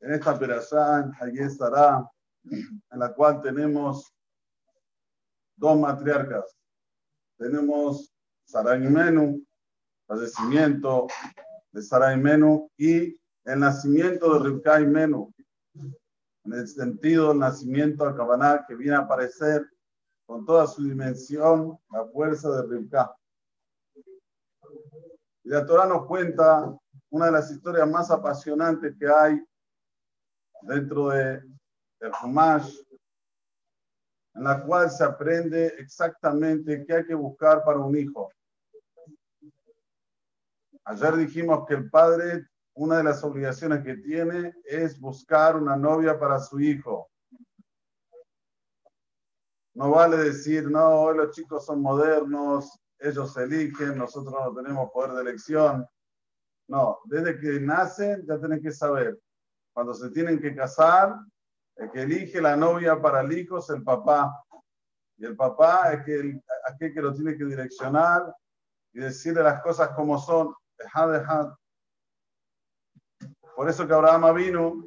En esta perashá, en estará, en la cual tenemos dos matriarcas. Tenemos Sarai Menú, fallecimiento de Sarai Menú y el nacimiento de Rivka y Menú. En el sentido del nacimiento al Kabaná que viene a aparecer con toda su dimensión, la fuerza de Rivka. La Torah nos cuenta una de las historias más apasionantes que hay dentro de el Humash, en la cual se aprende exactamente qué hay que buscar para un hijo. Ayer dijimos que el padre, una de las obligaciones que tiene es buscar una novia para su hijo. No vale decir, no, hoy los chicos son modernos, ellos eligen, nosotros no tenemos poder de elección. No, desde que nacen ya tienen que saber, cuando se tienen que casar, el que elige la novia para el hijo es el papá. Y el papá es que aquel que lo tiene que direccionar y decirle las cosas como son. Por eso que Abraham vino,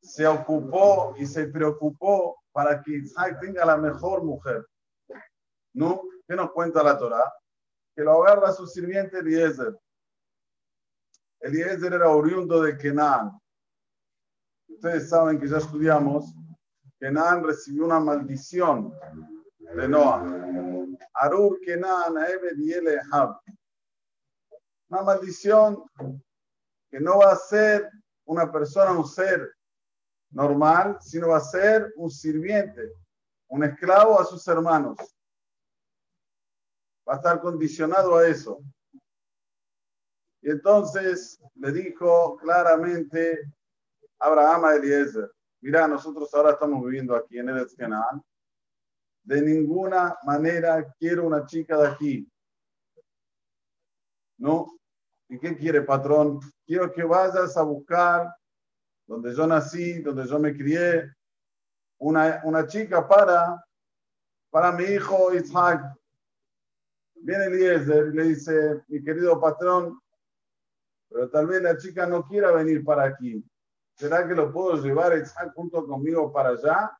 se ocupó y se preocupó para que Isaac tenga la mejor mujer. ¿No? ¿Qué nos cuenta la Torah? Que lo agarra su sirviente Eliezer. Eliezer era oriundo de Kenan. Ustedes saben que ya estudiamos que Kenan recibió una maldición de Noah. Arur Kenan Ebed Una maldición que no va a ser una persona, un ser normal, sino va a ser un sirviente, un esclavo a sus hermanos. Va a estar condicionado a eso. Y entonces le dijo claramente Abraham a Eliezer, mira, nosotros ahora estamos viviendo aquí en el Canaan. De ninguna manera quiero una chica de aquí. ¿No? ¿Y qué quiere, patrón? Quiero que vayas a buscar donde yo nací, donde yo me crié, una, una chica para, para mi hijo Isaac. Viene Eliezer y le dice, mi querido patrón, pero tal vez la chica no quiera venir para aquí. ¿Será que lo puedo llevar Isaac junto conmigo para allá?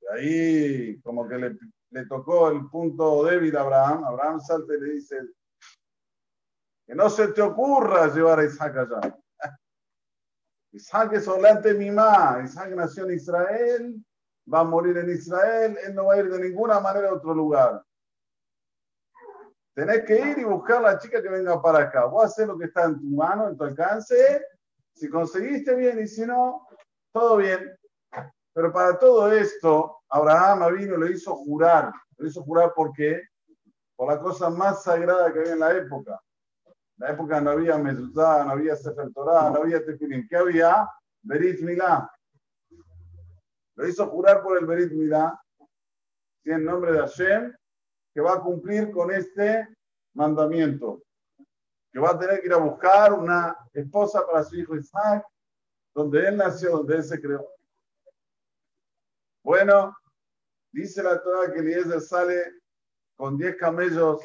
Y ahí como que le, le tocó el punto débil a Abraham. Abraham salta y le dice, que no se te ocurra llevar a Isaac allá. Isaac es solante mi mamá. Isaac nació en Israel, va a morir en Israel, él no va a ir de ninguna manera a otro lugar. Tenés que ir y buscar a la chica que venga para acá. Voy a hacer lo que está en tu mano, en tu alcance, si conseguiste bien y si no, todo bien. Pero para todo esto, Abraham vino y le hizo jurar. Le hizo jurar porque por la cosa más sagrada que había en la época. En la época no había mezuzá, no había Sefer Torah, no había Tefilín. ¿Qué había? Berit Milá. Lo hizo jurar por el Berit Milá, en nombre de Hashem, que va a cumplir con este mandamiento que va a tener que ir a buscar una esposa para su hijo Isaac, donde él nació, donde él se creó. Bueno, dice la Torah que Eliezer sale con 10 camellos,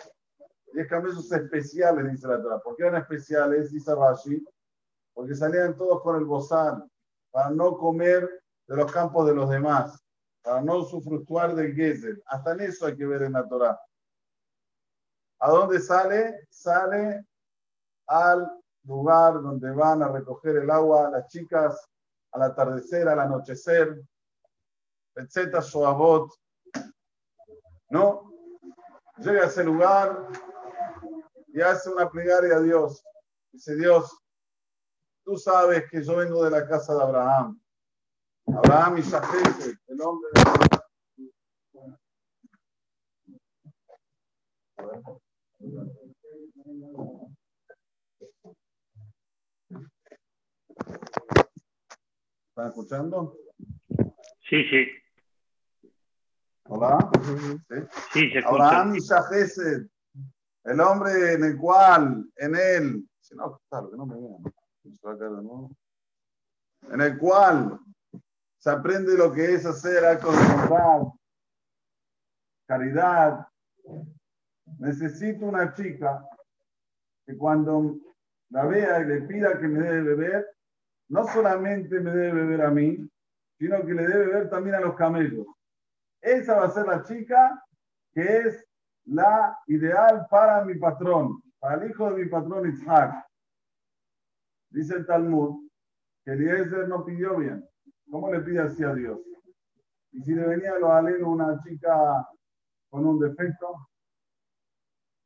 10 camellos especiales, dice la Torah. ¿Por qué eran especiales? Dice Rashi, porque salían todos con el bozal, para no comer de los campos de los demás, para no usufructuar del Gezer. Hasta en eso hay que ver en la Torah. ¿A dónde sale? Sale al lugar donde van a recoger el agua las chicas al atardecer, al anochecer, etcétera, Shoabot. ¿No? Llega a ese lugar y hace una plegaria a Dios. Dice Dios, tú sabes que yo vengo de la casa de Abraham. Abraham y Shafete, el hombre de... ¿Están escuchando? Sí, sí. ¿Hola? Sí, sí se escucha. Abraham el hombre en el cual, en él, si no, claro, que no me vean, de nuevo. En el cual se aprende lo que es hacer actos de bondad, caridad, necesito una chica que cuando la vea y le pida que me debe beber, no solamente me debe beber a mí, sino que le debe beber también a los camellos. Esa va a ser la chica que es la ideal para mi patrón, para el hijo de mi patrón Isaac. Dice el Talmud que Eliezer no pidió bien. ¿Cómo le pide así a Dios? Y si le venía a los alenos una chica con un defecto,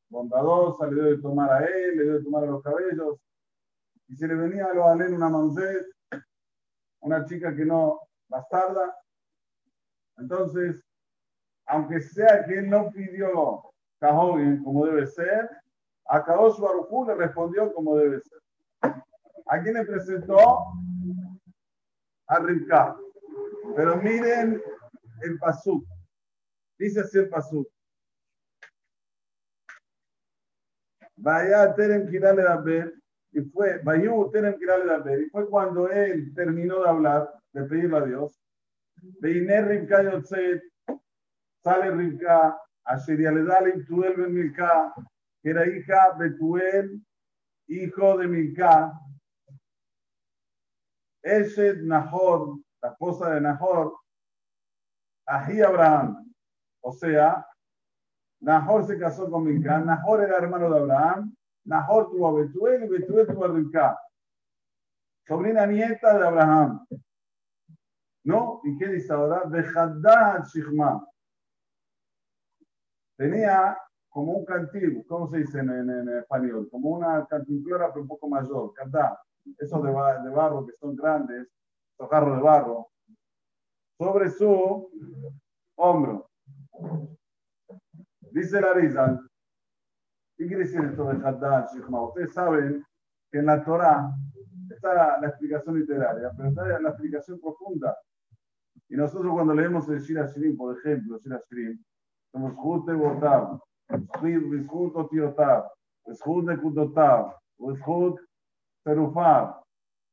bondadosa, le debe tomar a él, le debe tomar a los cabellos. Y si le venía a los alenos una mancet, una chica que no, bastarda, entonces, aunque sea que él no pidió Cajogen como debe ser, acabó su Barujú le respondió como debe ser. ¿A quién le presentó? A Rivka. Pero miren el pasú. Dice así el pasú. Vaya Terem Kirale Daber, y fue, Vayu Terem Kirale Daber, y fue cuando él terminó de hablar, de pedirle a Dios. Veine Rivka Yotzet, sale Rivka, Asher Yaledale Tuel Ben Milka, que era hija de Tuel, hijo de Milka, Eshed Nahor, la esposa de Nahor, Ají Abraham. O sea, Nahor se casó con Milka. Nahor era hermano de Abraham. Nahor tuvo a Betuel y Betuel tuvo a Rilka. Sobrina nieta de Abraham. ¿No? ¿Y qué dice ahora? Bejaddad Shihma. Tenía como un cantil, ¿cómo se dice en, español? Como una cantimplora, pero un poco mayor, Kadá. Esos de, de barro que son grandes, esos jarros de barro, sobre su hombro. Dice la risa, ¿qué quiere decir esto de Haddad, Shihma? Ustedes saben que en la Torah está la, explicación literaria, pero está la explicación profunda. Y nosotros cuando leemos el Shira Shirim, por ejemplo, Shira Shirim, somos Jute Botab, Zhut Otiotab, Zhut Nekudotab, Zhut Serufab.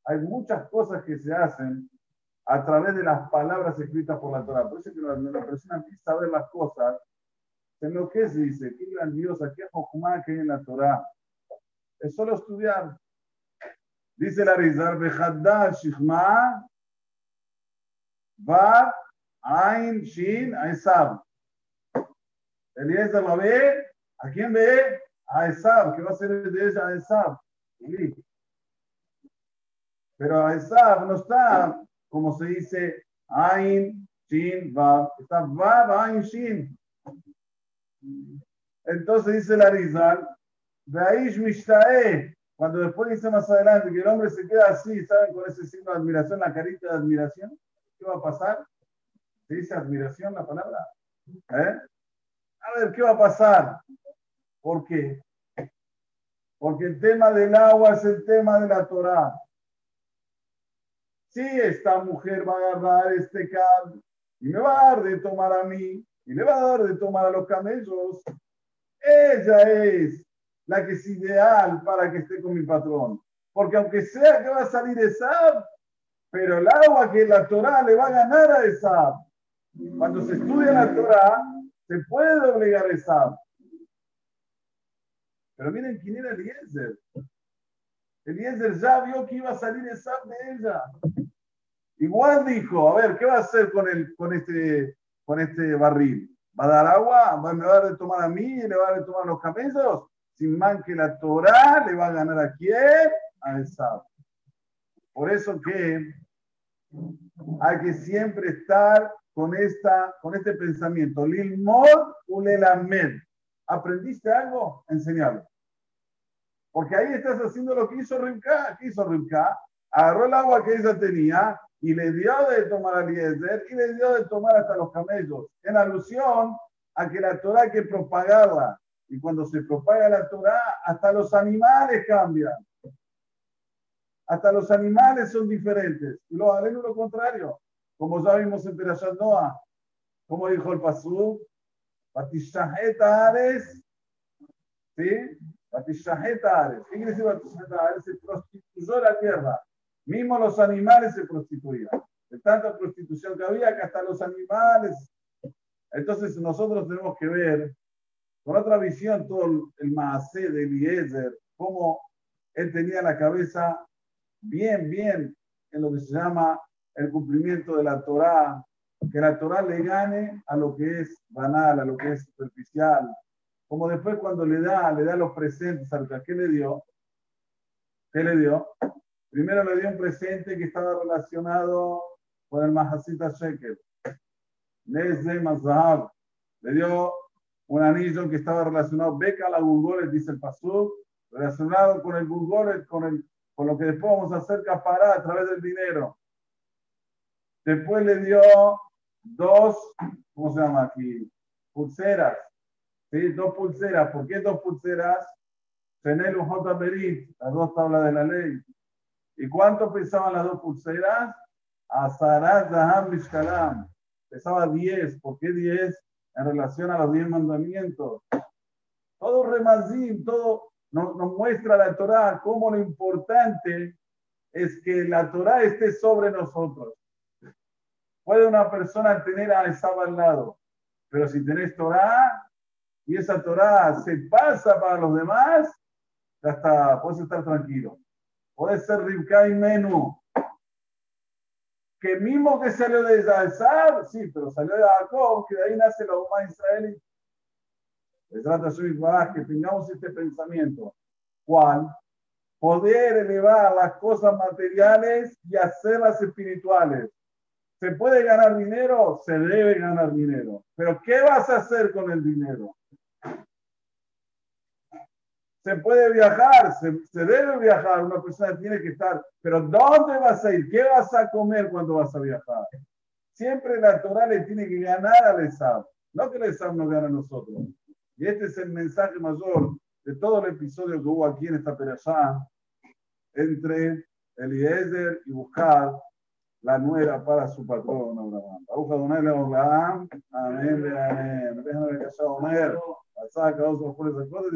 Hay muchas cosas que se hacen a través de las palabras escritas por la Torah. Por eso que la, persona empieza a ver las cosas, en lo que se dice, qué grandiosa, qué jojumá que hay en la Torah. Es solo estudiar. Dice la Rizar, Bejadda Shihma, Va, Ain, Shin, Aesab. Eliezer la ve, ¿a quién ve? A Esab, que va a ser de ella a Esab. Pero a Esab no está como se dice Ain, Shin, Vav. Está Vav, Ain, Shin. Entonces dice la Rizal, Vaish Mishtae, cuando después dice más adelante que el hombre se queda así, ¿saben? Con ese signo de admiración, la carita de admiración, ¿qué va a pasar? ¿Se dice admiración la palabra? ¿Eh? A ver, ¿qué va a pasar? ¿Por qué? Porque el tema del agua es el tema de la Torah si esta mujer va a agarrar este cal y me va a dar de tomar a mí y le va a dar de tomar a los camellos, ella es la que es ideal para que esté con mi patrón. Porque aunque sea que va a salir Esab, pero el agua que la Torah le va a ganar a Esab. Cuando se estudia la Torah, se puede obligar a Esab. Pero miren quién era Eliezer. Eliezer ya vio que iba a salir Esab de ella. Igual dijo, a ver, ¿qué va a hacer con, el, con, este, con este barril? ¿Va a dar agua? ¿Me va a dar de tomar a mí? ¿Le va a dar de tomar a los camellos? Sin más que la Torah le va a ganar a quién? A Esab. Por eso que hay que siempre estar con, esta, con este pensamiento. Lilmod ulelamed. ¿Aprendiste algo? Enseñalo. Porque ahí estás haciendo lo que hizo Rimka. ¿Qué hizo Rimka? Agarró el agua que ella tenía y le dio de tomar a Eliezer y le dio de tomar hasta los camellos, en alusión a que la Torah que propagarla. Y cuando se propaga la Torah, hasta los animales cambian. Hasta los animales son diferentes. Y los alumnos lo contrario. Como ya vimos en Perashat Noah, como dijo el Pasú, Ares, ¿sí? Ares. ¿Qué quiere decir Ares? Se prostituyó la tierra. Mismo los animales se prostituían. De tanta prostitución que había, que hasta los animales. Entonces nosotros tenemos que ver con otra visión, todo el Maasé de Eliezer, cómo él tenía la cabeza bien, bien en lo que se llama el cumplimiento de la Torá, que la Torá le gane a lo que es banal, a lo que es superficial. Como después cuando le da, le da los presentes al ¿qué le dio? ¿Qué le dio? Primero le dio un presente que estaba relacionado con el Mahasita Sheker. Le dio un anillo que estaba relacionado, beca la Gulgolet, dice el Pasú, relacionado con el Gulgolet, con, el, con lo que después vamos a hacer capará a través del dinero. Después le dio dos, ¿cómo se llama aquí? Pulseras. ¿Sí? Dos pulseras. ¿Por qué dos pulseras? Tener un J. las dos tablas de la ley. ¿Y cuánto pesaban las dos pulseras? Azarat Zaham Mishkalam. Pesaba 10. ¿Por qué 10? En relación a los 10 mandamientos. Todo remazim, todo nos, nos muestra la Torah cómo lo importante es que la Torah esté sobre nosotros. Puede una persona tener a esa al lado, pero si tenés Torah y esa Torah se pasa para los demás, ya está, puedes estar tranquilo. Puede ser Ribka y Menú. Que mismo que salió de Zalzar, sí, pero salió de Jacob, que de ahí nace la humana israelí. Se trata de que tengamos este pensamiento. ¿Cuál? Poder elevar las cosas materiales y hacerlas espirituales. ¿Se puede ganar dinero? Se debe ganar dinero. Pero ¿qué vas a hacer con el dinero? Se puede viajar, se, debe viajar, una persona tiene que estar, pero ¿dónde vas a ir? ¿Qué vas a comer cuando vas a viajar? Siempre la Torah le tiene que ganar al Esab, no que el Esab nos gane a nosotros. Y este es el mensaje mayor de todo el episodio que hubo aquí en esta perashá entre Eliezer y buscar la nuera para su patrón Abraham. Baruch Adonai Leolam. Amén, amén. Déjame que sea Omer. Cada uno por esas cosas.